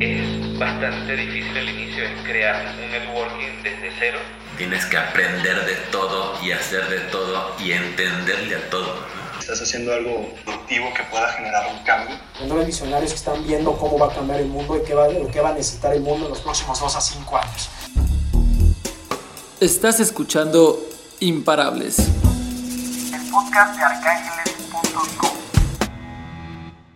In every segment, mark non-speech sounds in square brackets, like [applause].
Es bastante difícil al inicio, es crear un networking desde cero. Tienes que aprender de todo y hacer de todo y entenderle a todo. Estás haciendo algo productivo que pueda generar un cambio. Los visionarios que están viendo cómo va a cambiar el mundo y qué va, lo que va a necesitar el mundo en los próximos dos a cinco años. Estás escuchando Imparables. El podcast de arcángeles.com.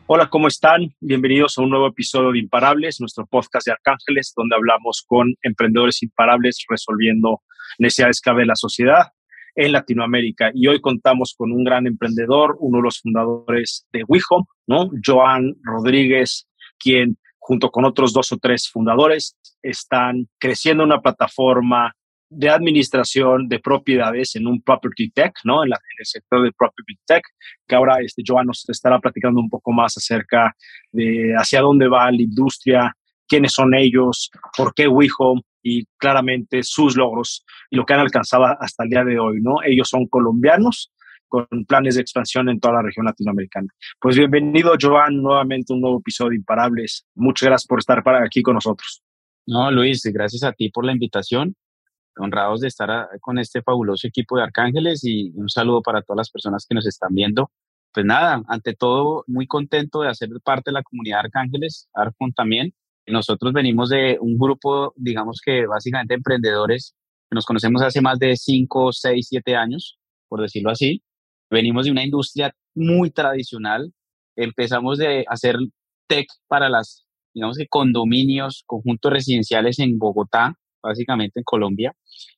Hola, ¿cómo están? Bienvenidos a un nuevo episodio de Imparables, nuestro podcast de Arcángeles, donde hablamos con emprendedores imparables resolviendo necesidades clave de la sociedad en Latinoamérica. Y hoy contamos con un gran emprendedor, uno de los fundadores de WeHome, ¿no? Joan Rodríguez, quien junto con otros dos o tres fundadores están creciendo una plataforma de administración de propiedades en un property tech, ¿no? En, el sector de property tech, que ahora este Joan nos estará platicando un poco más acerca de hacia dónde va la industria, quiénes son ellos, por qué WeHome y claramente sus logros y lo que han alcanzado hasta el día de hoy, ¿no? Ellos son colombianos con planes de expansión en toda la región latinoamericana. Pues bienvenido, Joan, nuevamente un nuevo episodio de Imparables. Muchas gracias por estar para aquí con nosotros. No, Luis, gracias a ti por la invitación honrados de estar con este fabuloso equipo de Arcángeles y un saludo para todas las personas que nos están viendo. Pues nada, ante todo, muy contento de hacer parte de la comunidad de Arcángeles, Arcon también. Nosotros venimos de un grupo, digamos que básicamente emprendedores, que nos conocemos hace más de 5, 6, 7 años, por decirlo así. Venimos de una industria muy tradicional. Empezamos de hacer tech para las, digamos que condominios, conjuntos residenciales en Bogotá, básicamente en Colombia,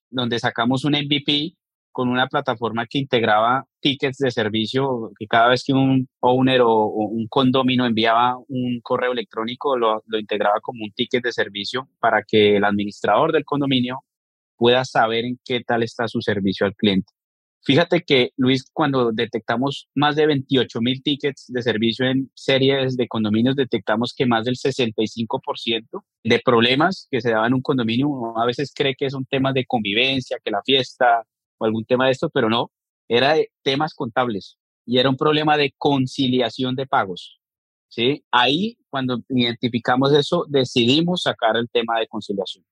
donde sacamos un MVP con una plataforma que integraba tickets de servicio, que cada vez que un owner o, un condomino enviaba un correo electrónico, lo, lo integraba como un ticket de servicio para que el administrador del condominio pueda saber en qué tal está su servicio al cliente. Fíjate que, Luis, cuando detectamos más de 28 mil tickets de servicio en series de condominios, detectamos que más del 65% de problemas que se daban en un condominio, a veces cree que son temas de convivencia, que la fiesta o algún tema de esto, pero no, era de temas contables y era un problema de conciliación de pagos. ¿sí? Ahí, cuando identificamos eso, decidimos sacar el tema de conciliación.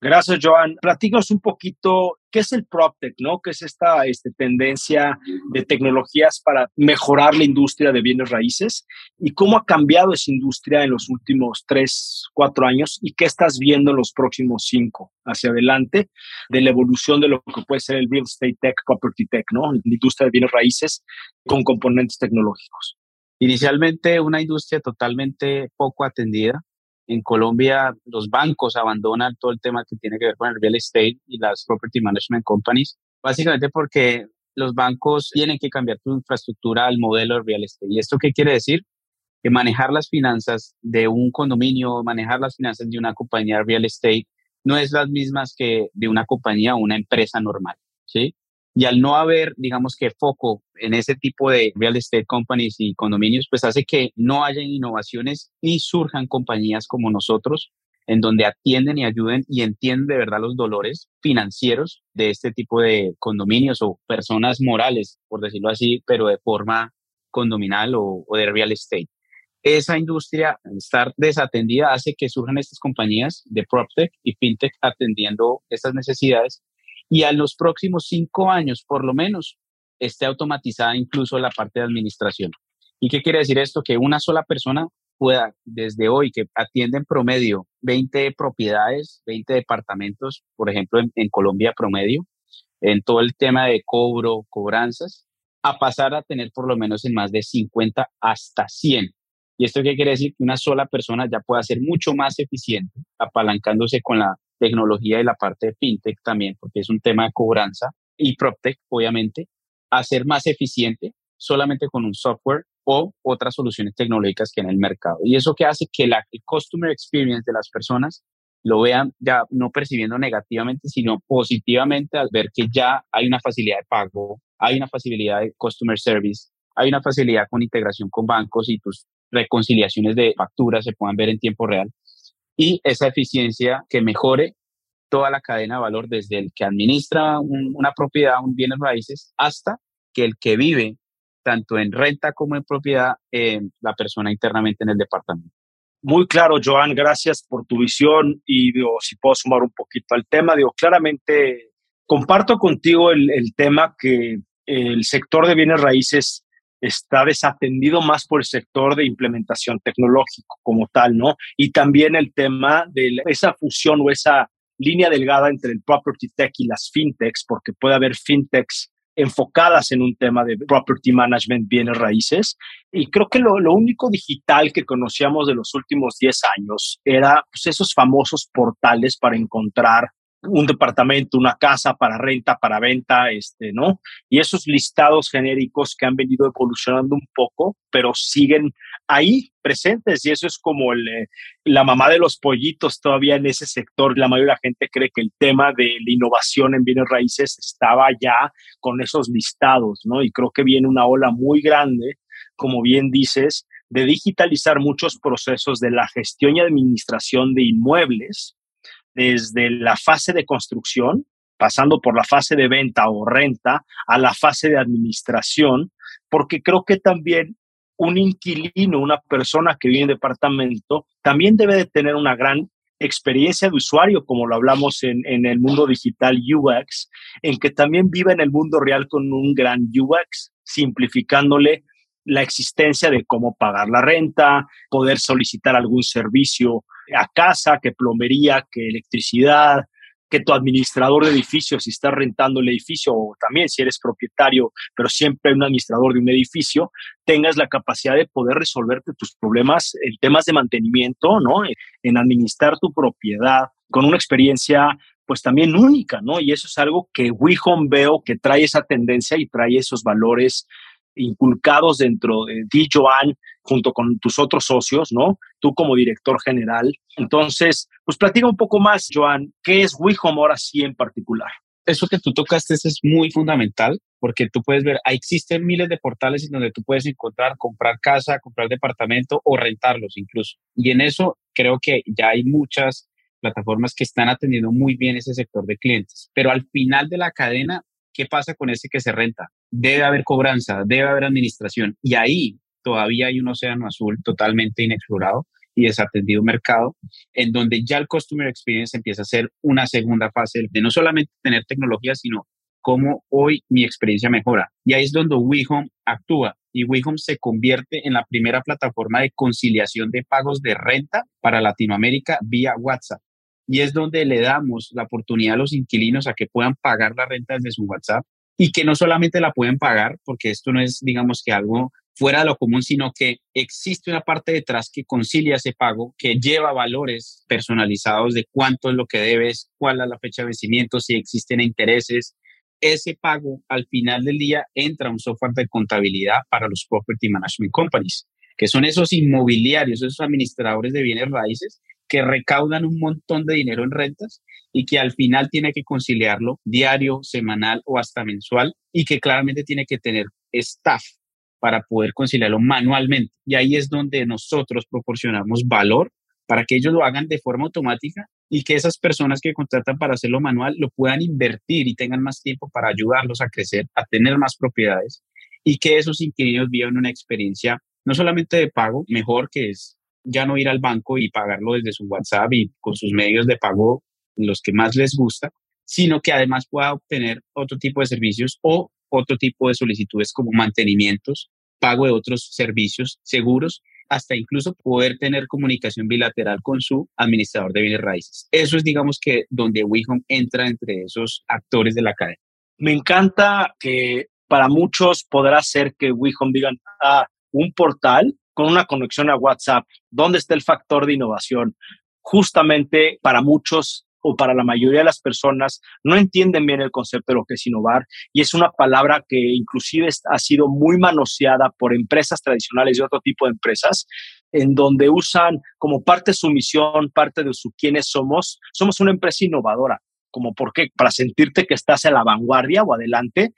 Gracias, Joan. Platícanos un poquito qué es el PropTech, ¿no? ¿Qué es esta este, tendencia de tecnologías para mejorar la industria de bienes raíces y cómo ha cambiado esa industria en los últimos tres, cuatro años y qué estás viendo en los próximos cinco hacia adelante de la evolución de lo que puede ser el real estate tech, property tech, ¿no? La industria de bienes raíces con componentes tecnológicos. Inicialmente una industria totalmente poco atendida, en Colombia los bancos abandonan todo el tema que tiene que ver con el real estate y las property management companies, básicamente porque los bancos tienen que cambiar su infraestructura al modelo de real estate. ¿Y esto qué quiere decir? Que manejar las finanzas de un condominio, manejar las finanzas de una compañía real estate, no es las mismas que de una compañía o una empresa normal, ¿sí? Y al no haber, digamos que foco en ese tipo de real estate companies y condominios, pues hace que no haya innovaciones y surjan compañías como nosotros en donde atienden y ayuden y entienden de verdad los dolores financieros de este tipo de condominios o personas morales, por decirlo así, pero de forma condominal o, o de real estate. Esa industria, estar desatendida, hace que surjan estas compañías de PropTech y FinTech atendiendo estas necesidades y a los próximos cinco años, por lo menos, esté automatizada incluso la parte de administración. ¿Y qué quiere decir esto? Que una sola persona pueda, desde hoy, que atiende en promedio 20 propiedades, 20 departamentos, por ejemplo, en, Colombia promedio, en todo el tema de cobro, cobranzas, a pasar a tener por lo menos en más de 50 hasta 100. ¿Y esto qué quiere decir? Que una sola persona ya pueda ser mucho más eficiente, apalancándose con la tecnología y la parte de fintech también, porque es un tema de cobranza y PropTech, obviamente, hacer más eficiente solamente con un software o otras soluciones tecnológicas que en el mercado. Y eso que hace que la el customer experience de las personas lo vean ya no percibiendo negativamente, sino positivamente al ver que ya hay una facilidad de pago, hay una facilidad de customer service, hay una facilidad con integración con bancos y tus reconciliaciones de facturas se puedan ver en tiempo real y esa eficiencia que mejore toda la cadena de valor desde el que administra una propiedad, un bienes raíces, hasta que el que vive tanto en renta como en propiedad, la persona internamente en el departamento. Muy claro, Joan, gracias por tu visión y digo, si puedo sumar un poquito al tema, digo, claramente comparto contigo el, el tema que el sector de bienes raíces está desatendido más por el sector de implementación tecnológico como tal, ¿no? Y también el tema de esa fusión o esa línea delgada entre el property tech y las fintechs, porque puede haber fintechs enfocadas en un tema de property management, bienes raíces. Y creo que lo, único digital que conocíamos de los últimos 10 años era pues, esos famosos portales para encontrar un departamento, una casa para renta, para venta, este, ¿no? Y esos listados genéricos que han venido evolucionando un poco, pero siguen ahí presentes y eso es como el, eh, la mamá de los pollitos todavía en ese sector. La mayoría de la gente cree que el tema de la innovación en bienes raíces estaba ya con esos listados, ¿no? Y creo que viene una ola muy grande, como bien dices, de digitalizar muchos procesos de la gestión y administración de inmuebles desde la fase de construcción, pasando por la fase de venta o renta, a la fase de administración, porque creo que también un inquilino, una persona que vive en departamento, también debe de tener una gran experiencia de usuario, como lo hablamos en, en, el mundo digital UX, en que también vive en el mundo real con un gran UX, simplificándole la existencia de cómo pagar la renta, poder solicitar algún servicio a casa, que plomería, que electricidad, que tu administrador de edificio, si estás rentando el edificio o también si eres propietario, pero siempre un administrador de un edificio, tengas la capacidad de poder resolverte tus problemas en temas de mantenimiento, ¿no? En administrar tu propiedad con una experiencia pues también única, ¿no? Y eso es algo que WeHome veo que trae esa tendencia y trae esos valores inculcados dentro de ti, Joan, junto con tus otros socios, ¿no? Tú como director general. Entonces, pues platica un poco más, Joan, ¿qué es WeHome ahora sí en particular? Eso que tú tocaste es muy fundamental porque tú puedes ver, existen miles de portales en donde tú puedes encontrar, comprar casa, comprar departamento o rentarlos incluso. Y en eso creo que ya hay muchas plataformas que están atendiendo muy bien ese sector de clientes. Pero al final de la cadena, ¿qué pasa con ese que se renta? Debe haber cobranza, debe haber administración. Y ahí todavía hay un océano azul totalmente inexplorado y desatendido mercado, en donde ya el Customer Experience empieza a ser una segunda fase de no solamente tener tecnología, sino cómo hoy mi experiencia mejora. Y ahí es donde WeHome actúa y WeHome se convierte en la primera plataforma de conciliación de pagos de renta para Latinoamérica vía WhatsApp y es donde le damos la oportunidad a los inquilinos a que puedan pagar la renta desde su WhatsApp y que no solamente la pueden pagar, porque esto no es, digamos, que algo fuera de lo común, sino que existe una parte detrás que concilia ese pago, que lleva valores personalizados de cuánto es lo que debes, cuál es la fecha de vencimiento, si existen intereses. Ese pago al final del día entra un software de contabilidad para los property management companies, que son esos inmobiliarios, esos administradores de bienes raíces que recaudan un montón de dinero en rentas y que al final tiene que conciliarlo diario, semanal o hasta mensual y que claramente tiene que tener staff para poder conciliarlo manualmente. Y ahí es donde nosotros proporcionamos valor para que ellos lo hagan de forma automática y que esas personas que contratan para hacerlo manual lo puedan invertir y tengan más tiempo para ayudarlos a crecer, a tener más propiedades y que esos inquilinos vivan una experiencia no solamente de pago mejor, que es ya no ir al banco y pagarlo desde su WhatsApp y con sus medios de pago los que más les gusta, sino que además pueda obtener otro tipo de servicios o otro tipo de solicitudes como mantenimientos, pago de otros servicios seguros, hasta incluso poder tener comunicación bilateral con su administrador de bienes raíces. Eso es, digamos, que donde WeHome entra entre esos actores de la cadena. Me encanta que para muchos podrá ser que WeHome digan, ah, un portal con una conexión a WhatsApp, ¿dónde está el factor de innovación? Justamente para muchos o para la mayoría de las personas no entienden bien el concepto de lo que es innovar y es una palabra que inclusive ha sido muy manoseada por empresas tradicionales y otro tipo de empresas en donde usan como parte de su misión, parte de su quiénes somos, somos una empresa innovadora, como por qué, para sentirte que estás en la vanguardia o adelante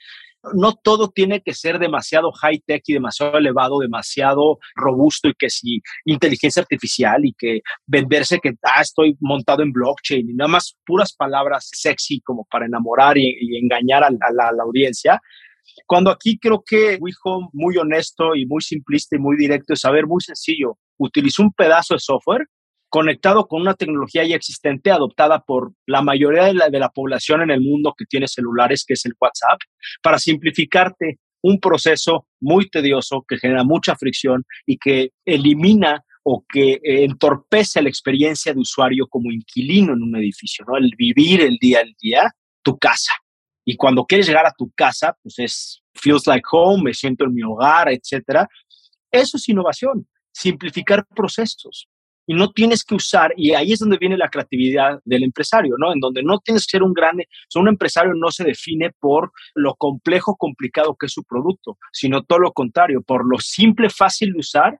no todo tiene que ser demasiado high tech y demasiado elevado, demasiado robusto y que si inteligencia artificial y que venderse que ah, estoy montado en blockchain y nada más puras palabras sexy como para enamorar y, engañar a, la, audiencia. Cuando aquí creo que Wijo muy honesto y muy simplista y muy directo es saber muy sencillo. utilizó un pedazo de software conectado con una tecnología ya existente adoptada por la mayoría de la, de la población en el mundo que tiene celulares, que es el WhatsApp, para simplificarte un proceso muy tedioso que genera mucha fricción y que elimina o que eh, entorpece la experiencia de usuario como inquilino en un edificio, ¿no? El vivir el día al día, tu casa. Y cuando quieres llegar a tu casa, pues es feels like home, me siento en mi hogar, etcétera. Eso es innovación, simplificar procesos. Y no tienes que usar, y ahí es donde viene la creatividad del empresario, ¿no? En donde no tienes que ser un gran, un empresario no se define por lo complejo, complicado que es su producto, sino todo lo contrario, por lo simple, fácil de usar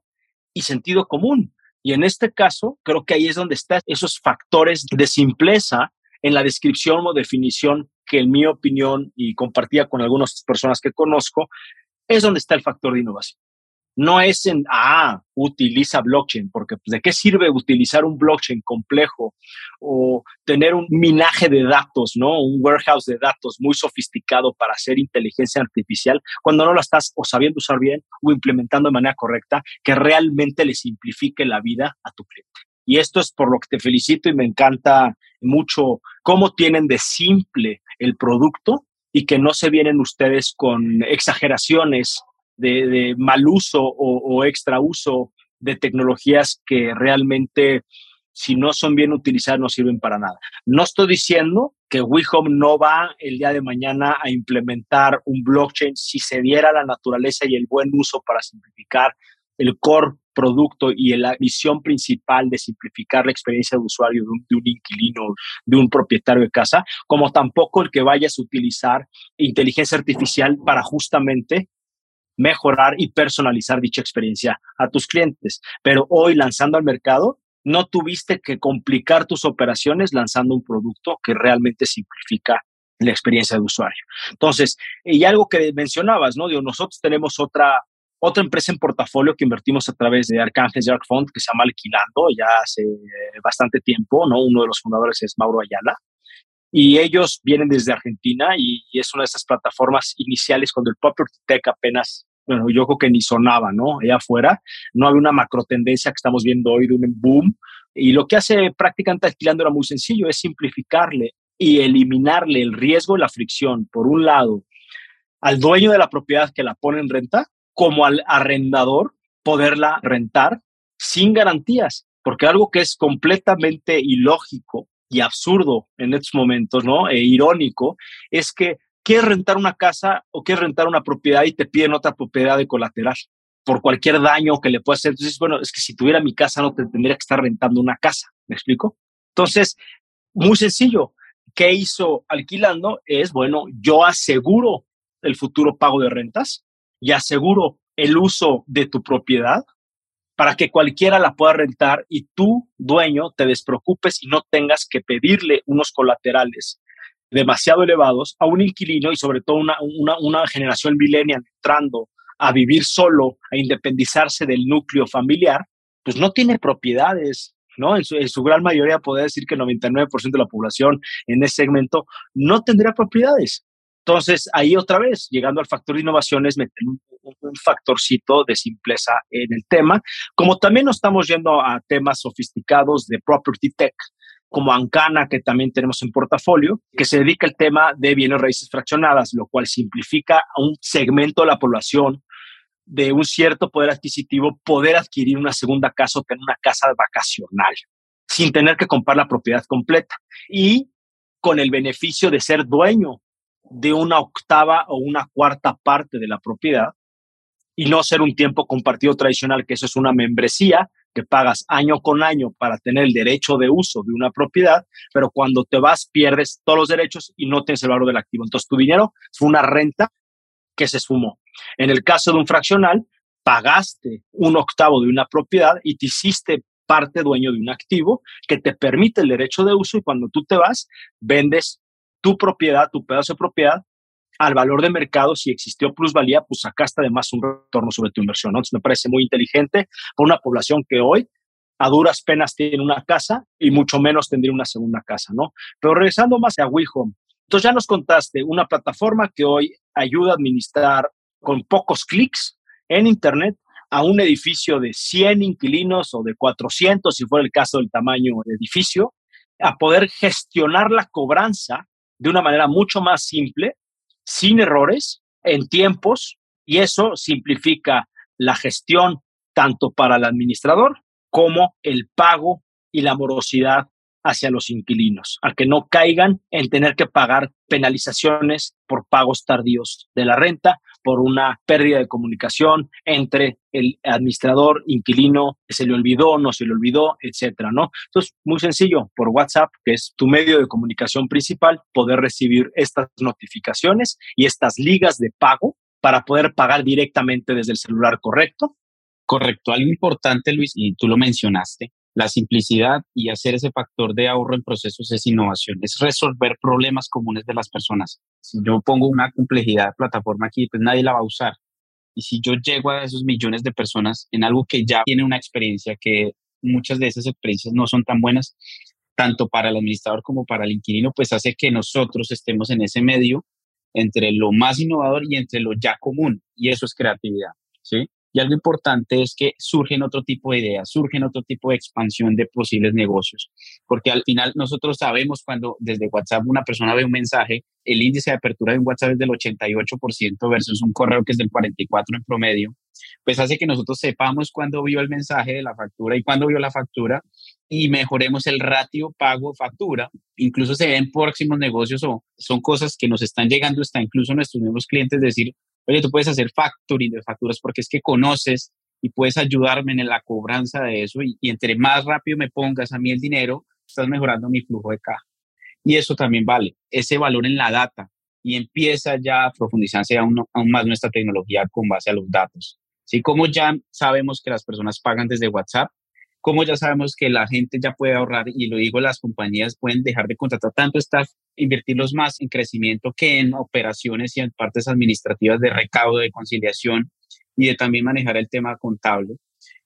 y sentido común. Y en este caso, creo que ahí es donde están esos factores de simpleza en la descripción o definición que en mi opinión y compartía con algunas personas que conozco, es donde está el factor de innovación. No es en, ah, utiliza blockchain, porque pues, ¿de qué sirve utilizar un blockchain complejo o tener un minaje de datos, ¿no? Un warehouse de datos muy sofisticado para hacer inteligencia artificial cuando no la estás o sabiendo usar bien o implementando de manera correcta que realmente le simplifique la vida a tu cliente. Y esto es por lo que te felicito y me encanta mucho cómo tienen de simple el producto y que no se vienen ustedes con exageraciones de, mal uso o, extra uso de tecnologías que realmente, si no son bien utilizadas, no sirven para nada. No estoy diciendo que WeHome no va el día de mañana a implementar un blockchain si se diera la naturaleza y el buen uso para simplificar el core producto y la visión principal de simplificar la experiencia de usuario de un, inquilino, de un propietario de casa, como tampoco el que vayas a utilizar inteligencia artificial para justamente mejorar y personalizar dicha experiencia a tus clientes. Pero hoy lanzando al mercado, no tuviste que complicar tus operaciones lanzando un producto que realmente simplifica la experiencia de usuario. Entonces, y algo que mencionabas, ¿no? Digo, nosotros tenemos otra otra empresa en portafolio que invertimos a través de Arcángel Yark Fund, que se llama Alquilando, ya hace bastante tiempo, ¿no? Uno de los fundadores es Mauro Ayala. Y ellos vienen desde Argentina y, es una de esas plataformas iniciales cuando el Property Tech apenas, bueno, yo creo que ni sonaba, ¿no? Allá afuera, no había una macro tendencia que estamos viendo hoy de un boom. Y lo que hace prácticamente Alquilando era muy sencillo, es simplificarle y eliminarle el riesgo y la fricción, por un lado, al dueño de la propiedad que la pone en renta como al arrendador poderla rentar sin garantías, porque algo que es completamente ilógico y absurdo en estos momentos, ¿no? E irónico, es que quieres rentar una casa o quieres rentar una propiedad y te piden otra propiedad de colateral por cualquier daño que le pueda hacer. Entonces, bueno, es que si tuviera mi casa no te tendría que estar rentando una casa, ¿me explico? Entonces, muy sencillo, ¿qué hizo alquilando? Es, bueno, yo aseguro el futuro pago de rentas y aseguro el uso de tu propiedad para que cualquiera la pueda rentar y tú, dueño, te despreocupes y no tengas que pedirle unos colaterales demasiado elevados a un inquilino y sobre todo una, una, generación millennial entrando a vivir solo, a independizarse del núcleo familiar, pues no tiene propiedades, ¿no? En su, gran mayoría, podría decir que el 99% de la población en ese segmento no tendría propiedades. Entonces, ahí otra vez, llegando al factor de innovaciones, meter un, factorcito de simpleza en el tema, como también nos estamos yendo a temas sofisticados de property tech, como Ancana, que también tenemos en portafolio, que se dedica al tema de bienes raíces fraccionadas, lo cual simplifica a un segmento de la población de un cierto poder adquisitivo poder adquirir una segunda casa o tener una casa vacacional sin tener que comprar la propiedad completa. Y con el beneficio de ser dueño de una octava o una cuarta parte de la propiedad y no ser un tiempo compartido tradicional, que eso es una membresía que pagas año con año para tener el derecho de uso de una propiedad, pero cuando te vas pierdes todos los derechos y no tienes el valor del activo. Entonces tu dinero fue una renta que se sumó. En el caso de un fraccional, pagaste un octavo de una propiedad y te hiciste parte dueño de un activo que te permite el derecho de uso y cuando tú te vas, vendes tu propiedad, tu pedazo de propiedad, al valor de mercado, si existió plusvalía, pues sacaste además un retorno sobre tu inversión. Entonces me parece muy inteligente por una población que hoy a duras penas tiene una casa y mucho menos tendría una segunda casa, ¿no? Pero regresando más a WeHome, entonces ya nos contaste una plataforma que hoy ayuda a administrar con pocos clics en Internet a un edificio de 100 inquilinos o de 400, si fuera el caso del tamaño del edificio, a poder gestionar la cobranza de una manera mucho más simple, sin errores, en tiempos, y eso simplifica la gestión tanto para el administrador como el pago y la morosidad hacia los inquilinos, a que no caigan en tener que pagar penalizaciones por pagos tardíos de la renta, por una pérdida de comunicación entre el administrador, inquilino, se le olvidó, no se le olvidó, etcétera, ¿no? Entonces, muy sencillo, por WhatsApp, que es tu medio de comunicación principal, poder recibir estas notificaciones y estas ligas de pago para poder pagar directamente desde el celular, ¿correcto? Correcto. Algo importante, Luis, y tú lo mencionaste, la simplicidad y hacer ese factor de ahorro en procesos es innovación, es resolver problemas comunes de las personas. Si yo pongo una complejidad de plataforma aquí, pues nadie la va a usar. Y si yo llego a esos millones de personas en algo que ya tiene una experiencia, que muchas de esas experiencias no son tan buenas, tanto para el administrador como para el inquilino, pues hace que nosotros estemos en ese medio entre lo más innovador y entre lo ya común. Y eso es creatividad, ¿sí? Y algo importante es que surgen otro tipo de ideas, surgen otro tipo de expansión de posibles negocios, porque al final nosotros sabemos cuando desde WhatsApp una persona ve un mensaje, el índice de apertura de un WhatsApp es del 88% versus un correo que es del 44% en promedio, pues hace que nosotros sepamos cuándo vio el mensaje de la factura y cuándo vio la factura y mejoremos el ratio pago-factura. Incluso se ven próximos negocios o son cosas que nos están llegando hasta incluso nuestros nuevos clientes decir, oye, tú puedes hacer factoring de facturas porque es que conoces y puedes ayudarme en la cobranza de eso y, entre más rápido me pongas a mí el dinero, estás mejorando mi flujo de caja. Y eso también vale, ese valor en la data y empieza ya a profundizarse aún, aún más nuestra tecnología con base a los datos. ¿Sí? Como ya sabemos que las personas pagan desde WhatsApp, como ya sabemos que la gente ya puede ahorrar, y lo digo, las compañías pueden dejar de contratar tanto staff, invertirlos más en crecimiento que en operaciones y en partes administrativas de recaudo, de conciliación y de también manejar el tema contable.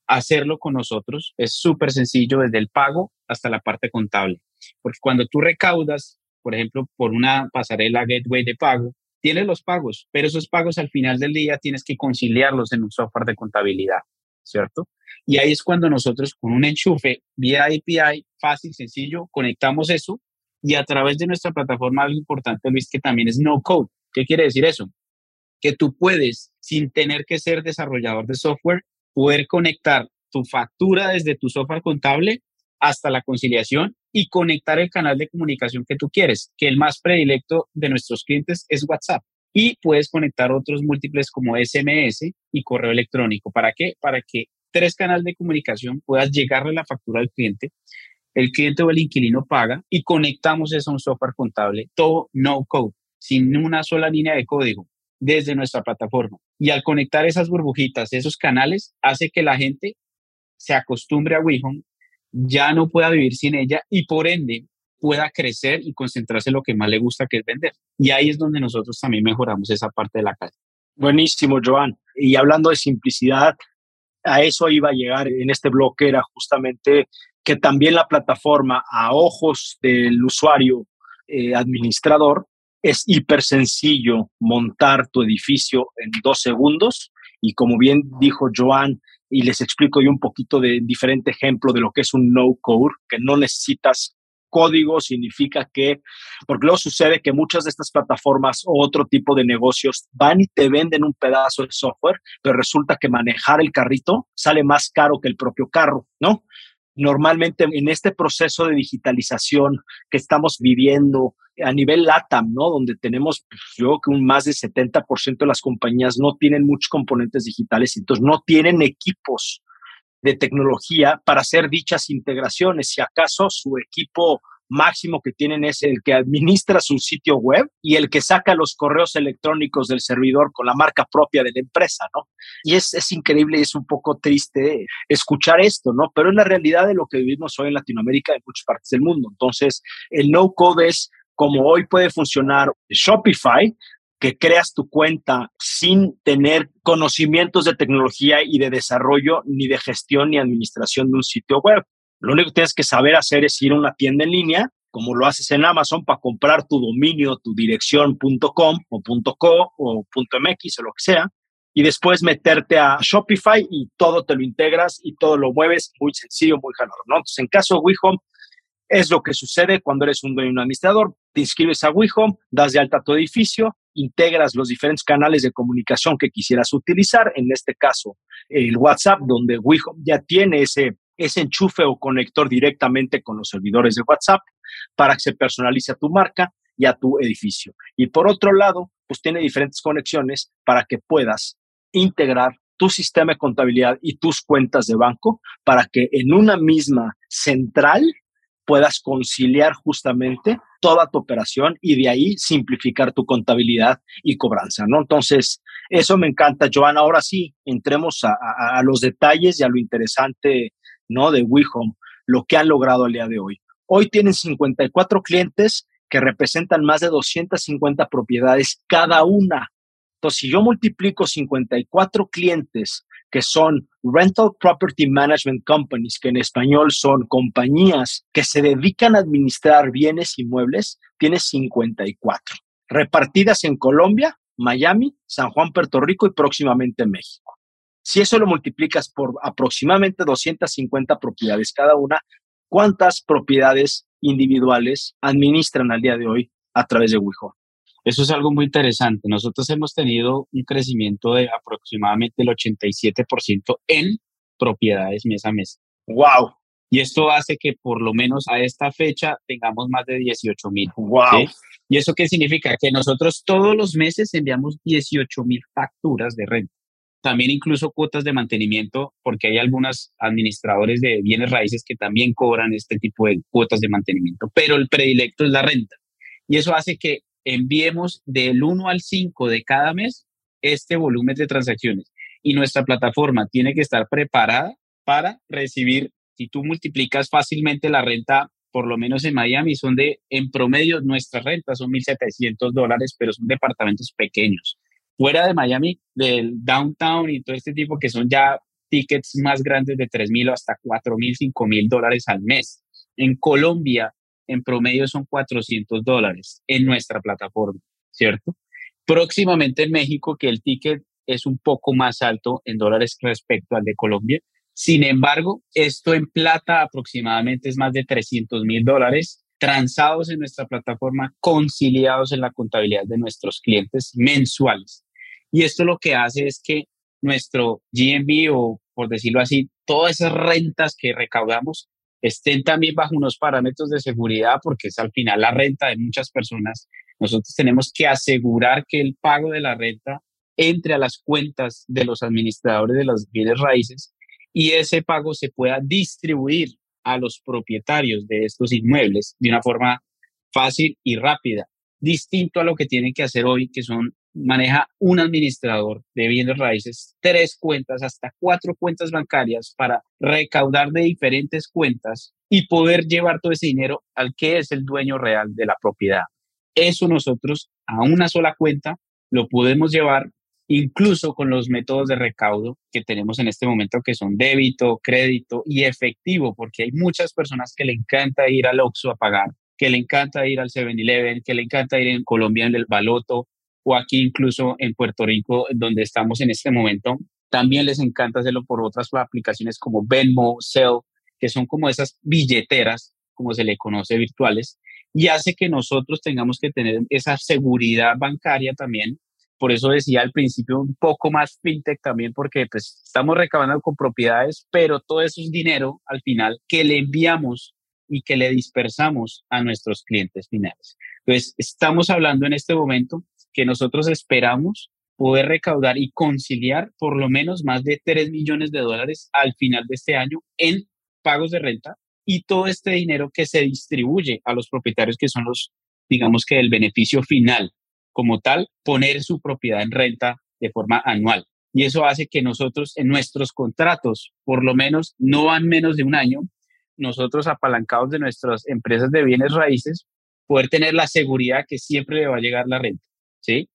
Hacerlo con nosotros es súper sencillo desde el pago hasta la parte contable, porque cuando tú recaudas, por ejemplo, por una pasarela gateway de pago, tienes los pagos, pero esos pagos al final del día tienes que conciliarlos en un software de contabilidad, ¿cierto? Y ahí es cuando nosotros con un enchufe vía API fácil, sencillo, conectamos eso y a través de nuestra plataforma algo importante, Luis, que también es no code. ¿Qué quiere decir eso? Que tú puedes, sin tener que ser desarrollador de software, poder conectar tu factura desde tu software contable hasta la conciliación y conectar el canal de comunicación que tú quieres, que el más predilecto de nuestros clientes es WhatsApp. Y puedes conectar otros múltiples como SMS y correo electrónico. ¿Para qué? Para que tres canales de comunicación puedas llegarle la factura al cliente, el cliente o el inquilino paga y conectamos eso a un software contable, todo no code, sin una sola línea de código desde nuestra plataforma. Y al conectar esas burbujitas, esos canales, hace que la gente se acostumbre a WeHome, ya no pueda vivir sin ella y por ende pueda crecer y concentrarse en lo que más le gusta, que es vender. Y ahí es donde nosotros también mejoramos esa parte de la casa. Buenísimo, Joan. Y hablando de simplicidad, a eso iba a llegar en este bloque, era justamente que también la plataforma a ojos del usuario eh, administrador es hiper sencillo montar tu edificio en dos segundos y como bien dijo Joan, y les explico yo un poquito de diferente ejemplo de lo que es un no code, que no necesitas código significa que, porque luego sucede que muchas de estas plataformas o otro tipo de negocios van y te venden un pedazo de software, pero resulta que manejar el carrito sale más caro que el propio carro, ¿no? Normalmente en este proceso de digitalización que estamos viviendo a nivel LATAM, ¿no? Donde tenemos, pues, yo que un más del 70% de las compañías no tienen muchos componentes digitales, entonces no tienen equipos de tecnología para hacer dichas integraciones. Si acaso su equipo máximo que tienen es el que administra su sitio web y el que saca los correos electrónicos del servidor con la marca propia de la empresa, ¿no? Y es, es increíble y es un poco triste escuchar esto, ¿no? Pero es la realidad de lo que vivimos hoy en Latinoamérica y en muchas partes del mundo. Entonces, el no-code es como hoy puede funcionar Shopify, que creas tu cuenta sin tener conocimientos de tecnología y de desarrollo, ni de gestión ni administración de un sitio web. Lo único que tienes que saber hacer es ir a una tienda en línea, como lo haces en Amazon, para comprar tu dominio, tu dirección .com o .co o .mx o lo que sea, y después meterte a Shopify y todo te lo integras y todo lo mueves muy sencillo, muy jalado, ¿no? Entonces, en caso de WeHome, es lo que sucede cuando eres un dueño un administrador. Te inscribes a WeHome, das de alta tu edificio, integras los diferentes canales de comunicación que quisieras utilizar, en este caso el WhatsApp, donde WeHome ya tiene ese, ese enchufe o conector directamente con los servidores de WhatsApp para que se personalice a tu marca y a tu edificio. Y por otro lado, pues tiene diferentes conexiones para que puedas integrar tu sistema de contabilidad y tus cuentas de banco para que en una misma central puedas conciliar justamente toda tu operación y de ahí simplificar tu contabilidad y cobranza, ¿no? Entonces, eso me encanta, Joana. Ahora sí, entremos a, los detalles y a lo interesante, ¿no? De WeHome, lo que han logrado al día de hoy. Hoy tienen 54 clientes que representan más de 250 propiedades cada una. Entonces, si yo multiplico 54 clientes que son Rental Property Management Companies, que en español son compañías que se dedican a administrar bienes inmuebles, tiene 54, repartidas en Colombia, Miami, San Juan, Puerto Rico y próximamente México. Si eso lo multiplicas por aproximadamente 250 propiedades cada una, ¿cuántas propiedades individuales administran al día de hoy a través de WeHome? Eso es algo muy interesante. Nosotros hemos tenido un crecimiento de aproximadamente el 87% en propiedades mes a mes. ¡Wow! Y esto hace que por lo menos a esta fecha tengamos más de 18 mil. ¡Wow! ¿Y eso qué significa? Que nosotros todos los meses enviamos 18 mil facturas de renta. También incluso cuotas de mantenimiento, porque hay algunos administradores de bienes raíces que también cobran este tipo de cuotas de mantenimiento, pero el predilecto es la renta. Y eso hace que enviemos del 1 al 5 de cada mes este volumen de transacciones. Y nuestra plataforma tiene que estar preparada para recibir, si tú multiplicas fácilmente la renta, por lo menos en Miami, son de, en promedio, nuestras rentas son 1.700 dólares, pero son departamentos pequeños. Fuera de Miami, del downtown y todo este tipo, que son ya tickets más grandes de 3.000 hasta 4.000, 5.000 dólares al mes. En Colombia, en promedio son 400 dólares en nuestra plataforma, ¿cierto? Próximamente en México, que el ticket es un poco más alto en dólares respecto al de Colombia. Sin embargo, esto en plata aproximadamente es más de 300 mil dólares transados en nuestra plataforma, conciliados en la contabilidad de nuestros clientes mensuales. Y esto lo que hace es que nuestro GMB o, por decirlo así, todas esas rentas que recaudamos estén también bajo unos parámetros de seguridad, porque es al final la renta de muchas personas. Nosotros tenemos que asegurar que el pago de la renta entre a las cuentas de los administradores de los bienes raíces y ese pago se pueda distribuir a los propietarios de estos inmuebles de una forma fácil y rápida, distinto a lo que tienen que hacer hoy, que son maneja un administrador de bienes raíces tres cuentas, hasta cuatro cuentas bancarias para recaudar de diferentes cuentas y poder llevar todo ese dinero al que es el dueño real de la propiedad. Eso nosotros a una sola cuenta lo podemos llevar incluso con los métodos de recaudo que tenemos en este momento, que son débito, crédito y efectivo, porque hay muchas personas que le encanta ir al Oxxo a pagar, que le encanta ir al 7-Eleven, que le encanta ir en Colombia en el Baloto, o aquí incluso en Puerto Rico, donde estamos en este momento. También les encanta hacerlo por otras aplicaciones como Venmo, Cell, que son como esas billeteras, como se le conoce, virtuales, y hace que nosotros tengamos que tener esa seguridad bancaria también. Por eso decía al principio un poco más fintech también, porque pues estamos recabando con propiedades, pero todo eso es dinero al final que le enviamos y que le dispersamos a nuestros clientes finales. Entonces, estamos hablando en este momento que nosotros esperamos poder recaudar y conciliar por lo menos más de 3 millones de dólares al final de este año en pagos de renta y todo este dinero que se distribuye a los propietarios que son los, digamos que el beneficio final como tal, poner su propiedad en renta de forma anual. Y eso hace que nosotros en nuestros contratos, por lo menos no van menos de un año, nosotros apalancados de nuestras empresas de bienes raíces, poder tener la seguridad que siempre le va a llegar la renta.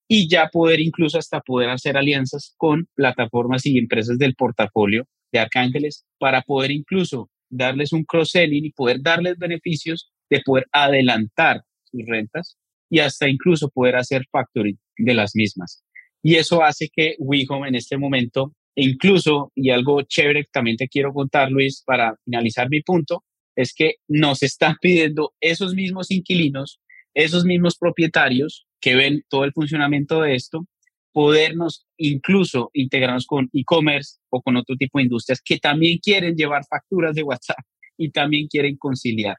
Y ya poder incluso hasta poder hacer alianzas con plataformas y empresas del portafolio de Arcángeles para poder incluso darles un cross-selling y poder darles beneficios de poder adelantar sus rentas y hasta incluso poder hacer factoring de las mismas. Y eso hace que WeHome en este momento, e incluso, y algo chévere también te quiero contar, Luis, para finalizar mi punto, es que nos están pidiendo esos mismos inquilinos, esos mismos propietarios que ven todo el funcionamiento de esto, podernos incluso integrarnos con e-commerce o con otro tipo de industrias que también quieren llevar facturas de WhatsApp y también quieren conciliar.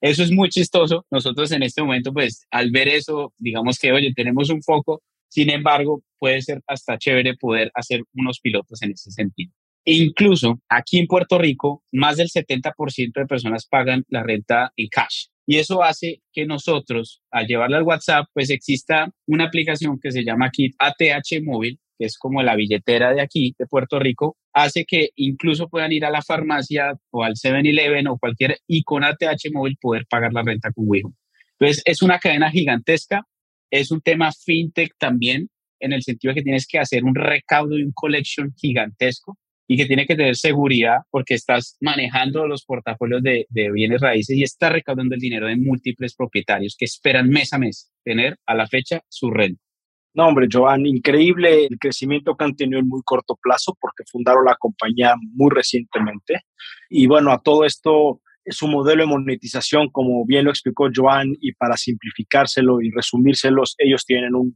Eso es muy chistoso. Nosotros en este momento, pues al ver eso, digamos que, oye, tenemos un foco, sin embargo, puede ser hasta chévere poder hacer unos pilotos en ese sentido. E incluso aquí en Puerto Rico, más del 70% de personas pagan la renta en cash. Y eso hace que nosotros, al llevarla al WhatsApp, pues exista una aplicación que se llama aquí ATH Móvil, que es como la billetera de aquí, de Puerto Rico, hace que incluso puedan ir a la farmacia o al 7-Eleven o cualquier y con ATH móvil poder pagar la renta con Wijo. Entonces, es una cadena gigantesca, es un tema fintech también, en el sentido de que tienes que hacer un recaudo y un collection gigantesco y que tiene que tener seguridad porque estás manejando los portafolios de, de, bienes raíces y estás recaudando el dinero de múltiples propietarios que esperan mes a mes tener a la fecha su renta. No, hombre, Joan, increíble el crecimiento que han tenido en muy corto plazo porque fundaron la compañía muy recientemente. Y bueno, a todo esto, su modelo de monetización, como bien lo explicó Joan, y para simplificárselo y resumírselos, ellos tienen un,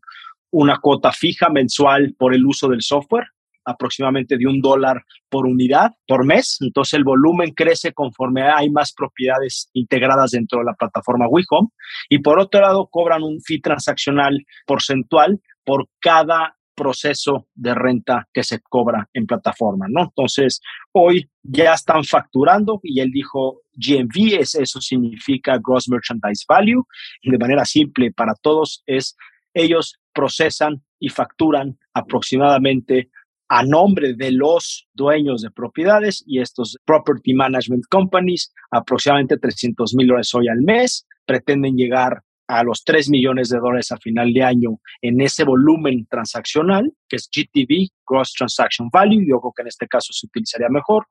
una cuota fija mensual por el uso del software aproximadamente de un dólar por unidad por mes. Entonces el volumen crece conforme hay más propiedades integradas dentro de la plataforma WeHome. Y por otro lado, cobran un fee transaccional porcentual por cada proceso de renta que se cobra en plataforma, ¿no? Entonces, hoy ya están facturando y él dijo GMV, es, eso significa Gross Merchandise Value, de manera simple para todos es ellos procesan y facturan aproximadamente a nombre de los dueños de propiedades y estos property management companies, aproximadamente 300 mil dólares hoy al mes, pretenden llegar a los 3 millones de dólares a final de año en ese volumen transaccional, que es GTV, Gross Transaction Value, yo creo que en este caso se utilizaría mejor,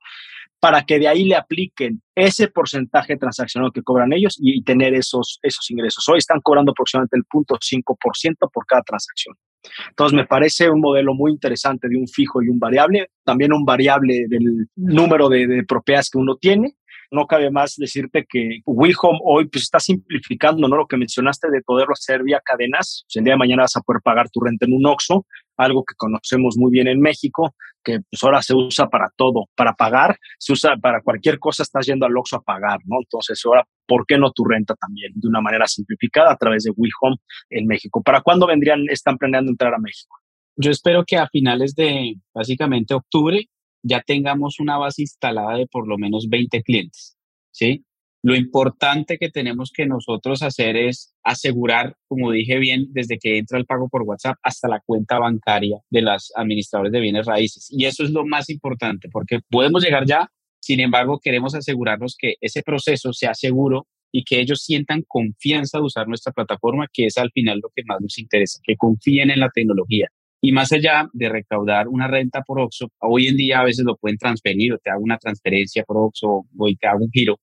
para que de ahí le apliquen ese porcentaje transaccional que cobran ellos y, tener esos, esos ingresos. Hoy están cobrando aproximadamente el 0.5% por cada transacción. Entonces, me parece un modelo muy interesante de un fijo y un variable, también un variable del número de, de propiedades que uno tiene no cabe más decirte que WeHome hoy pues está simplificando, ¿no? Lo que mencionaste de poderlo hacer vía cadenas. El día de mañana vas a poder pagar tu renta en un OXXO, algo que conocemos muy bien en México, que pues ahora se usa para todo, para pagar, se usa para cualquier cosa, estás yendo al OXXO a pagar, ¿no? Entonces ahora, ¿por qué no tu renta también? De una manera simplificada a través de WeHome en México. ¿Para cuándo vendrían, están planeando entrar a México? Yo espero que a finales de básicamente octubre ya tengamos una base instalada de por lo menos 20 clientes, ¿sí? Lo importante que tenemos que nosotros hacer es asegurar, como dije bien, desde que entra el pago por WhatsApp hasta la cuenta bancaria de las administradores de bienes raíces. Y eso es lo más importante, porque podemos llegar ya, sin embargo, queremos asegurarnos que ese proceso sea seguro y que ellos sientan confianza de usar nuestra plataforma, que es al final lo que más nos interesa, que confíen en la tecnología. Y más allá de recaudar una renta por OXO, hoy en día a veces lo pueden transferir o te hago una transferencia por OXO o te hago un giro,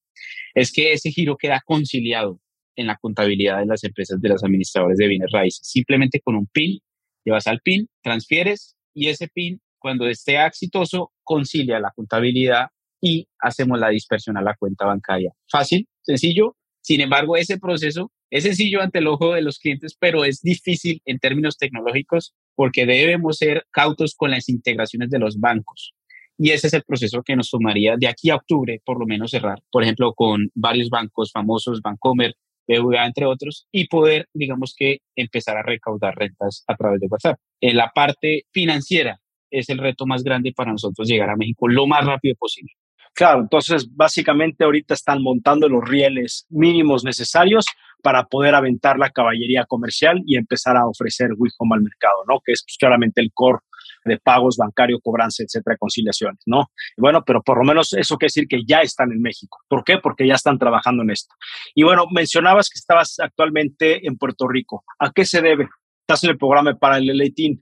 es que ese giro queda conciliado en la contabilidad de las empresas de los administradores de bienes raíces. Simplemente con un PIN, llevas al PIN, transfieres y ese PIN, cuando esté exitoso, concilia la contabilidad y hacemos la dispersión a la cuenta bancaria. Fácil, sencillo. Sin embargo, ese proceso es sencillo ante el ojo de los clientes, pero es difícil en términos tecnológicos porque debemos ser cautos con las integraciones de los bancos. Y ese es el proceso que nos tomaría de aquí a octubre, por lo menos cerrar, por ejemplo, con varios bancos famosos, Bancomer, BVA, entre otros, y poder, digamos que, empezar a recaudar rentas a través de WhatsApp. En la parte financiera es el reto más grande para nosotros llegar a México lo más rápido posible. Claro, entonces básicamente ahorita están montando los rieles mínimos necesarios para poder aventar la caballería comercial y empezar a ofrecer WeHome al mercado, ¿no? Que es pues, claramente el core de pagos, bancario, cobranza, etcétera, conciliaciones, ¿no? Bueno, pero por lo menos eso quiere decir que ya están en México. ¿Por qué? Porque ya están trabajando en esto. Y bueno, mencionabas que estabas actualmente en Puerto Rico. ¿A qué se debe? Estás en el programa para el Team.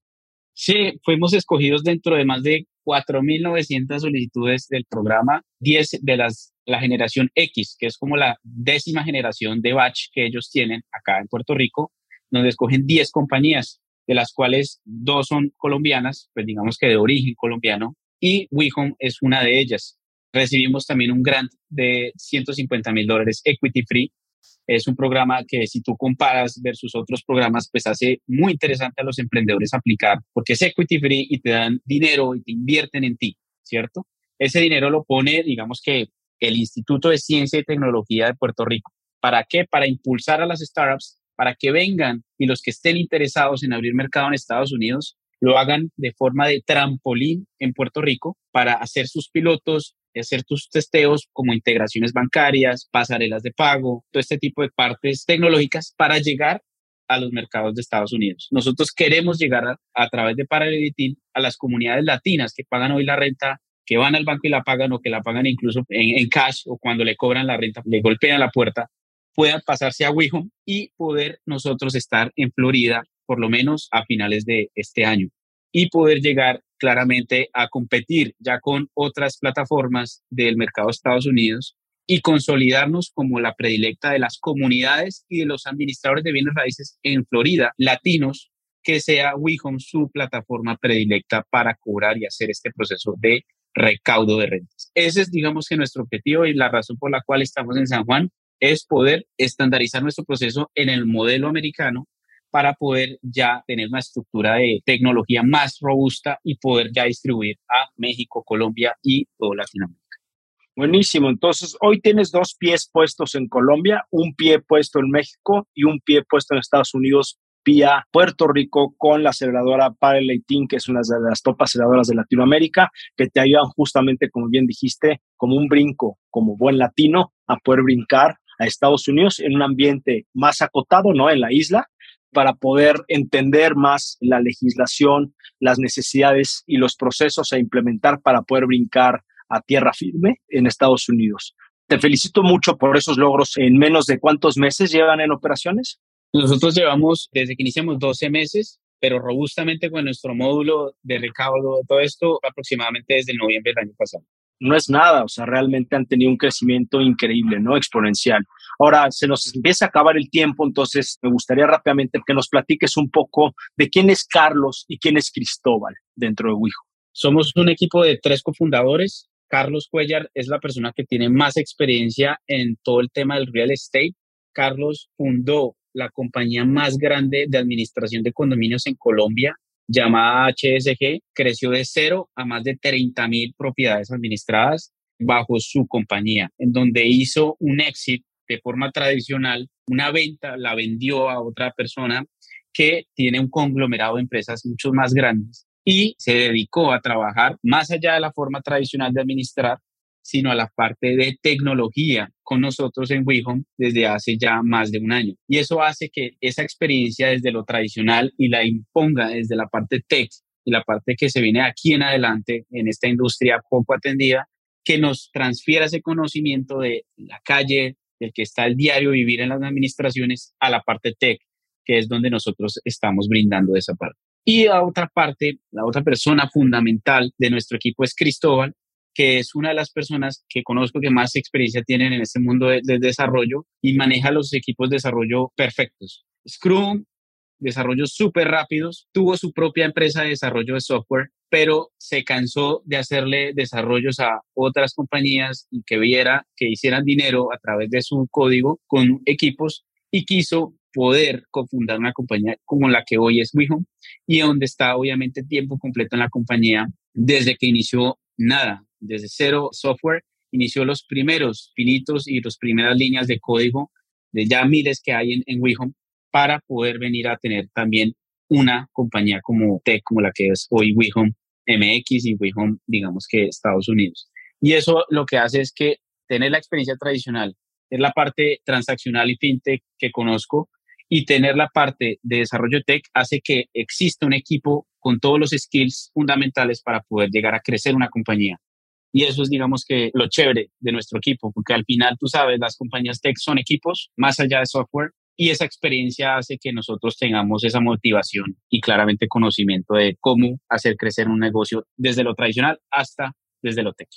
Sí, fuimos escogidos dentro de más de 4.900 solicitudes del programa, 10 de las, la generación X, que es como la décima generación de batch que ellos tienen acá en Puerto Rico, donde escogen 10 compañías. De las cuales dos son colombianas, pues digamos que de origen colombiano, y WeHome es una de ellas. Recibimos también un grant de 150 mil dólares equity free. Es un programa que si tú comparas versus otros programas, pues hace muy interesante a los emprendedores aplicar, porque es equity free y te dan dinero y te invierten en ti, ¿cierto? Ese dinero lo pone, digamos que el Instituto de Ciencia y Tecnología de Puerto Rico. ¿Para qué? Para impulsar a las startups, para que vengan y los que estén interesados en abrir mercado en Estados Unidos lo hagan de forma de trampolín en Puerto Rico para hacer sus pilotos, hacer tus testeos como integraciones bancarias, pasarelas de pago, todo este tipo de partes tecnológicas para llegar a los mercados de Estados Unidos. Nosotros queremos llegar a, través de Paralelitin a las comunidades latinas que pagan hoy la renta, que van al banco y la pagan o que la pagan incluso en, en cash o cuando le cobran la renta, le golpean la puerta, puedan pasarse a WeHome y poder nosotros estar en Florida por lo menos a finales de este año y poder llegar claramente a competir ya con otras plataformas del mercado de Estados Unidos y consolidarnos como la predilecta de las comunidades y de los administradores de bienes raíces en Florida, latinos, que sea WeHome su plataforma predilecta para cobrar y hacer este proceso de recaudo de rentas. Ese es, digamos, que nuestro objetivo y la razón por la cual estamos en San Juan es poder estandarizar nuestro proceso en el modelo americano para poder ya tener una estructura de tecnología más robusta y poder ya distribuir a México, Colombia y toda Latinoamérica. Buenísimo. Entonces, hoy tienes dos pies puestos en Colombia, un pie puesto en México y un pie puesto en Estados Unidos vía Puerto Rico con la aceleradora Parallel que es una de las top aceleradoras de Latinoamérica, que te ayudan justamente, como bien dijiste, como un brinco, como buen latino, a poder brincar a Estados Unidos en un ambiente más acotado, ¿no? En la isla, para poder entender más la legislación, las necesidades y los procesos a implementar para poder brincar a tierra firme en Estados Unidos. Te felicito mucho por esos logros. ¿En menos de cuántos meses llevan en operaciones? Nosotros llevamos, desde que iniciamos, 12 meses, pero robustamente con nuestro módulo de recaudo, todo esto aproximadamente desde noviembre del año pasado no es nada, o sea, realmente han tenido un crecimiento increíble, ¿no? Exponencial. Ahora, se nos empieza a acabar el tiempo, entonces me gustaría rápidamente que nos platiques un poco de quién es Carlos y quién es Cristóbal dentro de Wijo. Somos un equipo de tres cofundadores. Carlos Cuellar es la persona que tiene más experiencia en todo el tema del real estate. Carlos fundó la compañía más grande de administración de condominios en Colombia, llamada HSG, creció de cero a más de 30 mil propiedades administradas bajo su compañía, en donde hizo un éxito de forma tradicional, una venta, la vendió a otra persona que tiene un conglomerado de empresas mucho más grandes y se dedicó a trabajar más allá de la forma tradicional de administrar sino a la parte de tecnología con nosotros en WeHome desde hace ya más de un año. Y eso hace que esa experiencia desde lo tradicional y la imponga desde la parte tech y la parte que se viene aquí en adelante en esta industria poco atendida, que nos transfiera ese conocimiento de la calle, del que está el diario vivir en las administraciones, a la parte tech, que es donde nosotros estamos brindando esa parte. Y a otra parte, la otra persona fundamental de nuestro equipo es Cristóbal, que es una de las personas que conozco que más experiencia tienen en este mundo de, desarrollo y maneja los equipos de desarrollo perfectos. Scrum, desarrollos súper rápidos, tuvo su propia empresa de desarrollo de software, pero se cansó de hacerle desarrollos a otras compañías y que viera que hicieran dinero a través de su código con equipos y quiso poder cofundar una compañía como la que hoy es WeHome y donde está obviamente tiempo completo en la compañía desde que inició nada, desde cero software, inició los primeros pinitos y las primeras líneas de código de ya miles que hay en, en WeHome para poder venir a tener también una compañía como Tech, como la que es hoy WeHome MX y WeHome, digamos que Estados Unidos. Y eso lo que hace es que tener la experiencia tradicional, es la parte transaccional y fintech que conozco, y tener la parte de desarrollo tech hace que exista un equipo con todos los skills fundamentales para poder llegar a crecer una compañía. Y eso es, digamos que, lo chévere de nuestro equipo, porque al final, tú sabes, las compañías tech son equipos más allá de software y esa experiencia hace que nosotros tengamos esa motivación y claramente conocimiento de cómo hacer crecer un negocio desde lo tradicional hasta desde lo tech.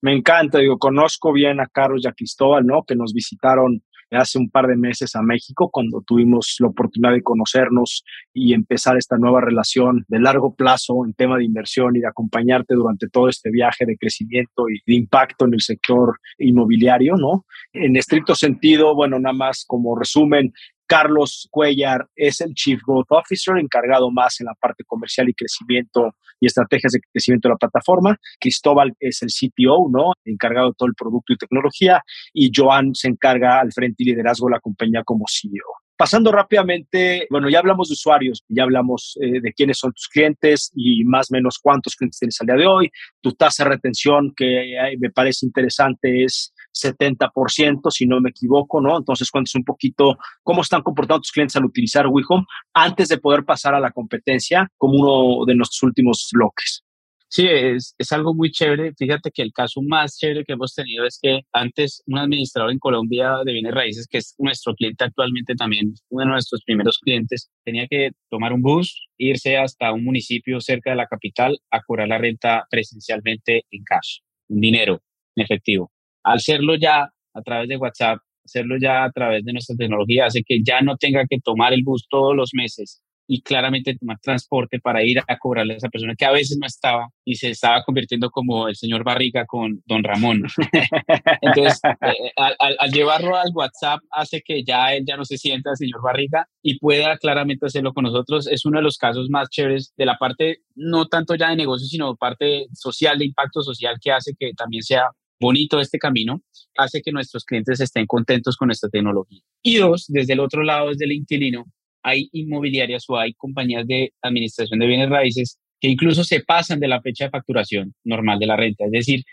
Me encanta, digo, conozco bien a Carlos y a Cristóbal, ¿no? Que nos visitaron hace un par de meses a México cuando tuvimos la oportunidad de conocernos y empezar esta nueva relación de largo plazo en tema de inversión y de acompañarte durante todo este viaje de crecimiento y de impacto en el sector inmobiliario, ¿no? En estricto sentido, bueno, nada más como resumen, Carlos Cuellar es el Chief Growth Officer, encargado más en la parte comercial y crecimiento y estrategias de crecimiento de la plataforma. Cristóbal es el CTO, ¿no? Encargado de todo el producto y tecnología. Y Joan se encarga al frente y liderazgo de la compañía como CEO. Pasando rápidamente, bueno, ya hablamos de usuarios, ya hablamos eh, de quiénes son tus clientes y más o menos cuántos clientes tienes al día de hoy. Tu tasa de retención, que me parece interesante, es 70%, si no me equivoco, ¿no? Entonces, cuéntanos un poquito cómo están comportando tus clientes al utilizar WeHome antes de poder pasar a la competencia como uno de nuestros últimos bloques. Sí, es, es, algo muy chévere. Fíjate que el caso más chévere que hemos tenido es que antes un administrador en Colombia de bienes raíces, que es nuestro cliente actualmente también, uno de nuestros primeros clientes, tenía que tomar un bus, irse hasta un municipio cerca de la capital a cobrar la renta presencialmente en cash, en dinero, en efectivo. Al hacerlo ya a través de WhatsApp, hacerlo ya a través de nuestra tecnología, hace que ya no tenga que tomar el bus todos los meses y claramente tomar transporte para ir a cobrarle a esa persona que a veces no estaba y se estaba convirtiendo como el señor Barriga con don Ramón. [laughs] Entonces, eh, al, llevarlo al WhatsApp hace que ya él ya no se sienta el señor Barriga y pueda claramente hacerlo con nosotros. Es uno de los casos más chéveres de la parte, no tanto ya de negocio, sino parte social, de impacto social que hace que también sea bonito este camino, hace que nuestros clientes estén contentos con esta tecnología. Y dos, desde el otro lado, desde el inquilino, hay inmobiliarias o hay compañías de administración de bienes raíces que incluso se pasan de la fecha de facturación normal de la renta, es decir,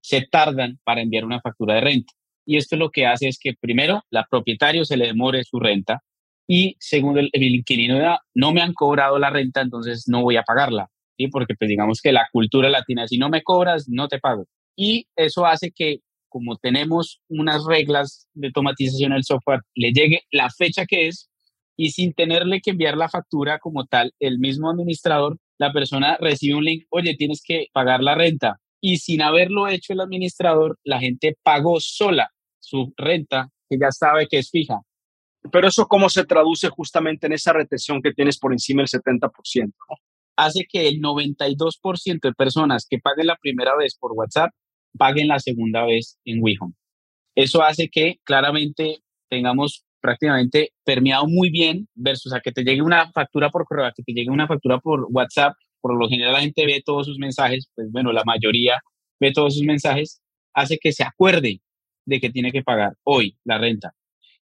se tardan para enviar una factura de renta. Y esto lo que hace es que primero, la propietario se le demore su renta y segundo, el, inquilino da, no me han cobrado la renta, entonces no voy a pagarla. ¿sí? Porque pues digamos que la cultura latina, si no me cobras, no te pago. Y eso hace que como tenemos unas reglas de automatización del software, le llegue la fecha que es y sin tenerle que enviar la factura como tal, el mismo administrador, la persona recibe un link, oye, tienes que pagar la renta. Y sin haberlo hecho el administrador, la gente pagó sola su renta, que ya sabe que es fija. Pero eso cómo se traduce justamente en esa retención que tienes por encima del 70%, ¿no? Hace que el 92% de personas que paguen la primera vez por WhatsApp paguen la segunda vez en WeHome. Eso hace que claramente tengamos prácticamente permeado muy bien versus a que te llegue una factura por correo, que te llegue una factura por WhatsApp. Por lo general la gente ve todos sus mensajes, pues bueno, la mayoría ve todos sus mensajes, hace que se acuerde de que tiene que pagar hoy la renta,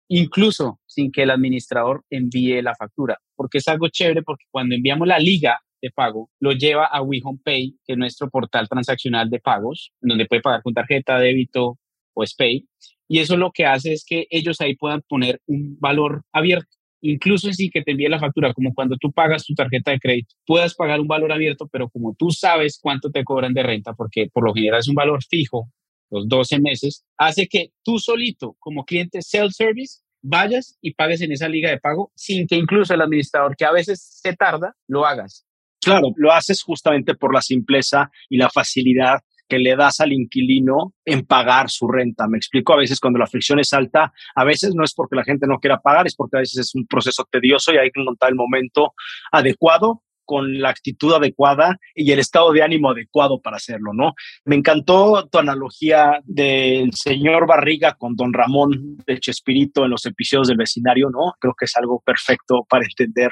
incluso sin que el administrador envíe la factura, porque es algo chévere porque cuando enviamos la liga de pago, lo lleva a WeHome Pay, que es nuestro portal transaccional de pagos, donde puede pagar con tarjeta, débito o SPAY, y eso lo que hace es que ellos ahí puedan poner un valor abierto. Incluso sin que te envíe la factura, como cuando tú pagas tu tarjeta de crédito, puedas pagar un valor abierto, pero como tú sabes cuánto te cobran de renta, porque por lo general es un valor fijo, los 12 meses, hace que tú solito, como cliente self-service, vayas y pagues en esa liga de pago sin que incluso el administrador, que a veces se tarda, lo hagas. Claro, lo haces justamente por la simpleza y la facilidad que le das al inquilino en pagar su renta. Me explico, a veces cuando la fricción es alta, a veces no es porque la gente no quiera pagar, es porque a veces es un proceso tedioso y hay que encontrar el momento adecuado con la actitud adecuada y el estado de ánimo adecuado para hacerlo, ¿no? Me encantó tu analogía del señor Barriga con don Ramón de Chespirito en los episodios del vecindario, ¿no? Creo que es algo perfecto para entender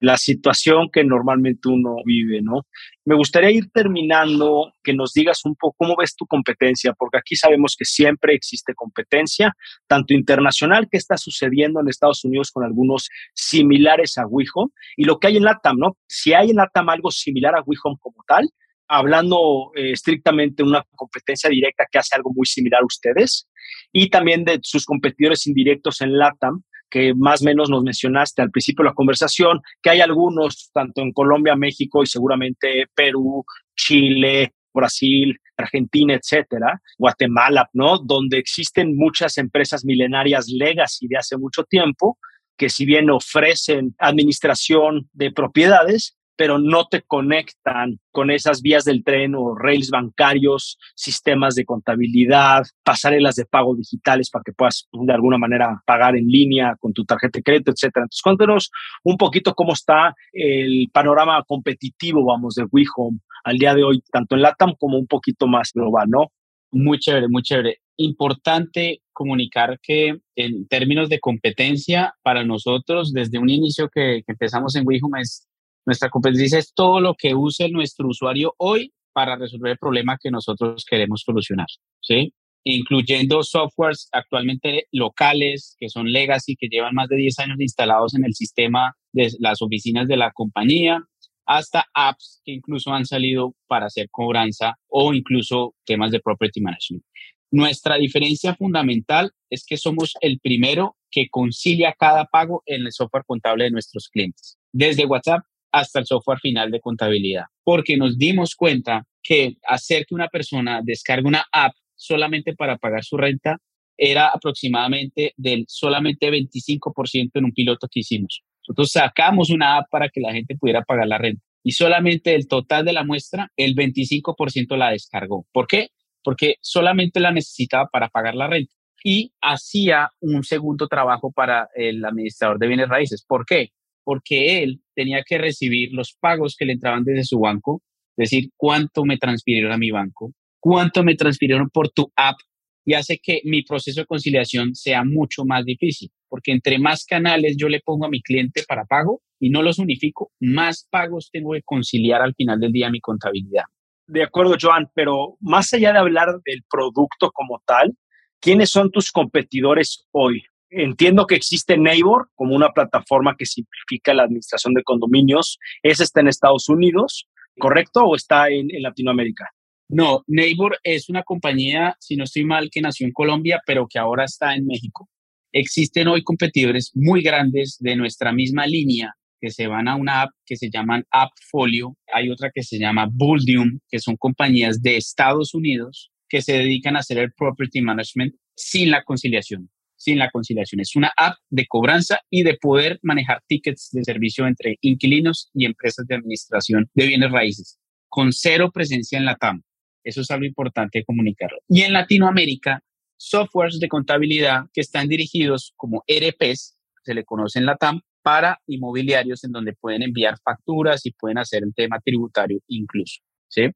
la situación que normalmente uno vive, ¿no? Me gustaría ir terminando, que nos digas un poco cómo ves tu competencia, porque aquí sabemos que siempre existe competencia, tanto internacional que está sucediendo en Estados Unidos con algunos similares a WeHome y lo que hay en LATAM, ¿no? Si hay en LATAM algo similar a WeHome como tal, hablando eh, estrictamente de una competencia directa que hace algo muy similar a ustedes y también de sus competidores indirectos en LATAM, que más o menos nos mencionaste al principio de la conversación, que hay algunos, tanto en Colombia, México y seguramente Perú, Chile, Brasil, Argentina, etcétera, Guatemala, ¿no? Donde existen muchas empresas milenarias legacy de hace mucho tiempo, que si bien ofrecen administración de propiedades, pero no te conectan con esas vías del tren o rails bancarios, sistemas de contabilidad, pasarelas de pago digitales para que puedas de alguna manera pagar en línea con tu tarjeta de crédito, etcétera. Entonces, cuéntanos un poquito cómo está el panorama competitivo, vamos, de WeHome al día de hoy, tanto en LATAM como un poquito más global, ¿no? Muy chévere, muy chévere. Importante comunicar que en términos de competencia, para nosotros, desde un inicio que, empezamos en WeHome, es, nuestra competencia es todo lo que use nuestro usuario hoy para resolver el problema que nosotros queremos solucionar, ¿sí? Incluyendo softwares actualmente locales, que son legacy, que llevan más de 10 años instalados en el sistema de las oficinas de la compañía, hasta apps que incluso han salido para hacer cobranza o incluso temas de property management. Nuestra diferencia fundamental es que somos el primero que concilia cada pago en el software contable de nuestros clientes, desde WhatsApp hasta el software final de contabilidad, porque nos dimos cuenta que hacer que una persona descargue una app solamente para pagar su renta era aproximadamente del solamente 25% en un piloto que hicimos. Nosotros sacamos una app para que la gente pudiera pagar la renta y solamente el total de la muestra, el 25% la descargó. ¿Por qué? Porque solamente la necesitaba para pagar la renta y hacía un segundo trabajo para el administrador de bienes raíces. ¿Por qué? Porque él tenía que recibir los pagos que le entraban desde su banco, es decir, cuánto me transfirieron a mi banco, cuánto me transfirieron por tu app y hace que mi proceso de conciliación sea mucho más difícil, porque entre más canales yo le pongo a mi cliente para pago y no los unifico, más pagos tengo que conciliar al final del día mi contabilidad. De acuerdo, Joan, pero más allá de hablar del producto como tal, ¿quiénes son tus competidores hoy? Entiendo que existe Neighbor como una plataforma que simplifica la administración de condominios. ¿Ese está en Estados Unidos, correcto, o está en Latinoamérica? No, Neighbor es una compañía, si no estoy mal, que nació en Colombia, pero que ahora está en México. Existen hoy competidores muy grandes de nuestra misma línea que se van a una app que se llaman AppFolio. Hay otra que se llama Buldium, que son compañías de Estados Unidos que se dedican a hacer el property management sin la conciliación. Sin la conciliación. Es una app de cobranza y de poder manejar tickets de servicio entre inquilinos y empresas de administración de bienes raíces, con cero presencia en la TAM. Eso es algo importante comunicarlo. Y en Latinoamérica, softwares de contabilidad que están dirigidos como ERPs, se le conoce en la TAM, para inmobiliarios en donde pueden enviar facturas y pueden hacer un tema tributario incluso. ¿sí?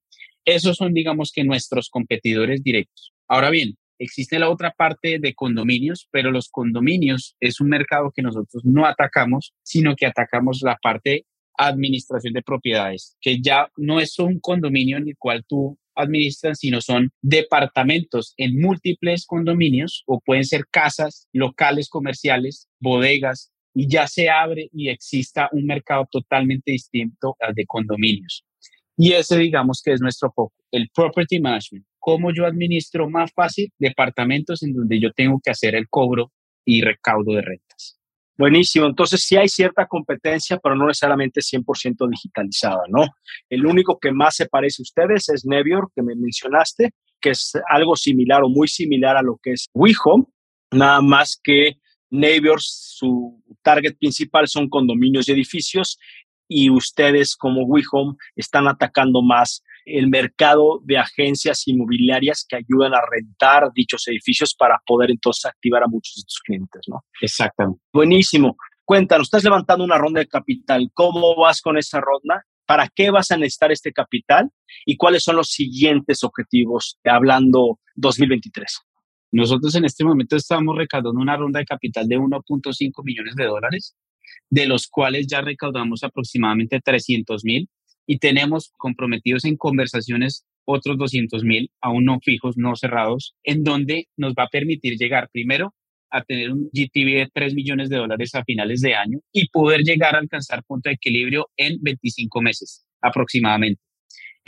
Esos son, digamos que, nuestros competidores directos. Ahora bien, existe la otra parte de condominios, pero los condominios es un mercado que nosotros no atacamos, sino que atacamos la parte administración de propiedades, que ya no es un condominio en el cual tú administran, sino son departamentos en múltiples condominios o pueden ser casas, locales comerciales, bodegas, y ya se abre y exista un mercado totalmente distinto al de condominios. Y ese digamos que es nuestro foco, el property management. Cómo yo administro más fácil departamentos en donde yo tengo que hacer el cobro y recaudo de rentas. Buenísimo. Entonces sí hay cierta competencia, pero no necesariamente 100% digitalizada, ¿no? El único que más se parece a ustedes es Nevior, que me mencionaste, que es algo similar o muy similar a lo que es WeHome, nada más que Nevior, su target principal son condominios y edificios y ustedes como WeHome están atacando más el mercado de agencias inmobiliarias que ayudan a rentar dichos edificios para poder entonces activar a muchos de tus clientes, ¿no? Exactamente. Buenísimo. Cuéntanos, estás levantando una ronda de capital. ¿Cómo vas con esa ronda? ¿Para qué vas a necesitar este capital? ¿Y cuáles son los siguientes objetivos hablando 2023? Nosotros en este momento estamos recaudando una ronda de capital de 1.5 millones de dólares, de los cuales ya recaudamos aproximadamente 300 mil y tenemos comprometidos en conversaciones otros 200 mil, aún no fijos, no cerrados, en donde nos va a permitir llegar primero a tener un GTV de 3 millones de dólares a finales de año y poder llegar a alcanzar punto de equilibrio en 25 meses aproximadamente.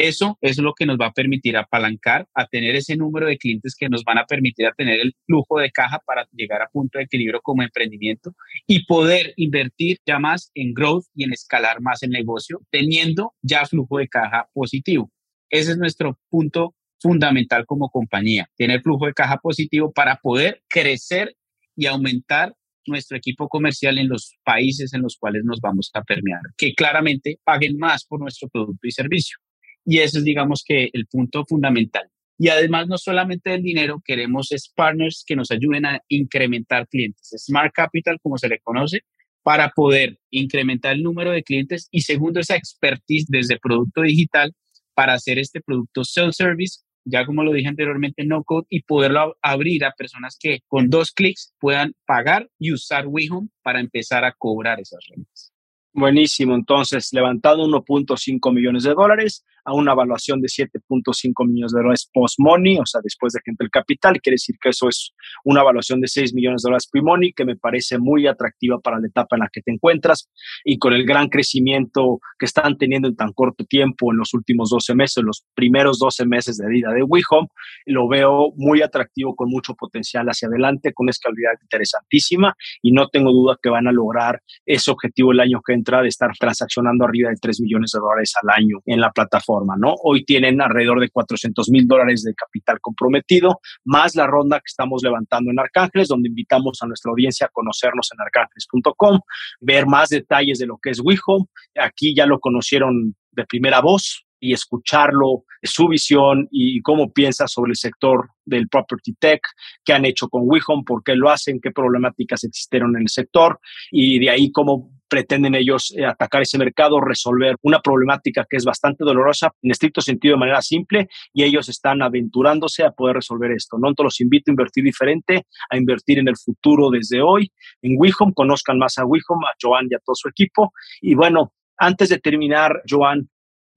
Eso es lo que nos va a permitir apalancar a tener ese número de clientes que nos van a permitir a tener el flujo de caja para llegar a punto de equilibrio como emprendimiento y poder invertir ya más en growth y en escalar más el negocio, teniendo ya flujo de caja positivo. Ese es nuestro punto fundamental como compañía, tener flujo de caja positivo para poder crecer y aumentar nuestro equipo comercial en los países en los cuales nos vamos a permear, que claramente paguen más por nuestro producto y servicio. Y ese es, digamos, que el punto fundamental. Y además, no solamente el dinero, queremos partners que nos ayuden a incrementar clientes. Smart Capital, como se le conoce, para poder incrementar el número de clientes y segundo, esa expertise desde producto digital para hacer este producto self-service, ya como lo dije anteriormente, no code, y poderlo abrir a personas que con dos clics puedan pagar y usar WeHome para empezar a cobrar esas rentas. Buenísimo, entonces levantado 1.5 millones de dólares, a una evaluación de 7.5 millones de dólares post-money, o sea, después de que entre el capital, quiere decir que eso es una evaluación de 6 millones de dólares pre-money, que me parece muy atractiva para la etapa en la que te encuentras. Y con el gran crecimiento que están teniendo en tan corto tiempo en los últimos 12 meses, los primeros 12 meses de vida de WeHome, lo veo muy atractivo con mucho potencial hacia adelante, con una escalabilidad interesantísima. Y no tengo duda que van a lograr ese objetivo el año que entra de estar transaccionando arriba de 3 millones de dólares al año en la plataforma ¿no? Hoy tienen alrededor de 400 mil dólares de capital comprometido, más la ronda que estamos levantando en Arcángeles, donde invitamos a nuestra audiencia a conocernos en arcángeles.com, ver más detalles de lo que es WeHome. Aquí ya lo conocieron de primera voz, y escucharlo, su visión y cómo piensa sobre el sector del property tech, qué han hecho con WeHome, por qué lo hacen, qué problemáticas existieron en el sector y de ahí cómo pretenden ellos eh, atacar ese mercado, resolver una problemática que es bastante dolorosa, en estricto sentido de manera simple, y ellos están aventurándose a poder resolver esto. ¿no? Entonces los invito a invertir diferente, a invertir en el futuro desde hoy, en WeHome, conozcan más a WeHome, a Joan y a todo su equipo. Y bueno, antes de terminar, Joan,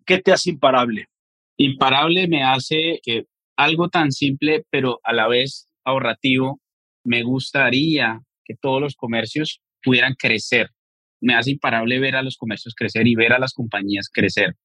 ¿qué te hace imparable? Imparable me hace que algo tan simple, pero a la vez ahorrativo, me gustaría que todos los comercios pudieran crecer me hace imparable ver a los comercios crecer y ver a las compañías crecer,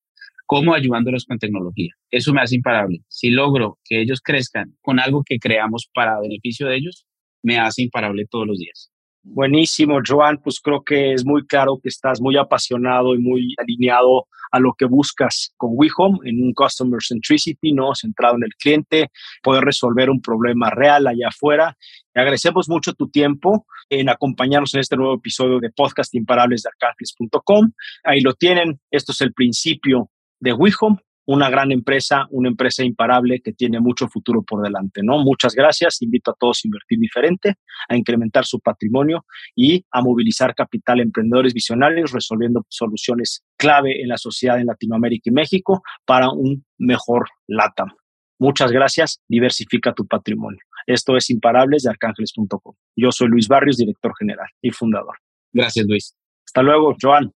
como ayudándolos con tecnología. Eso me hace imparable. Si logro que ellos crezcan con algo que creamos para beneficio de ellos, me hace imparable todos los días. Buenísimo, Joan. Pues creo que es muy claro que estás muy apasionado y muy alineado a lo que buscas con WeHome en un Customer Centricity, ¿no? Centrado en el cliente, poder resolver un problema real allá afuera. agradecemos mucho tu tiempo en acompañarnos en este nuevo episodio de Podcast Imparables de Arcángeles.com. Ahí lo tienen. Esto es el principio de WeHome una gran empresa, una empresa imparable que tiene mucho futuro por delante, ¿no? Muchas gracias. Invito a todos a invertir diferente, a incrementar su patrimonio y a movilizar capital emprendedores visionarios, resolviendo soluciones clave en la sociedad en Latinoamérica y México para un mejor LATAM. Muchas gracias. Diversifica tu patrimonio. Esto es Imparables de arcángeles.com. Yo soy Luis Barrios, director general y fundador. Gracias, Luis. Hasta luego, Joan.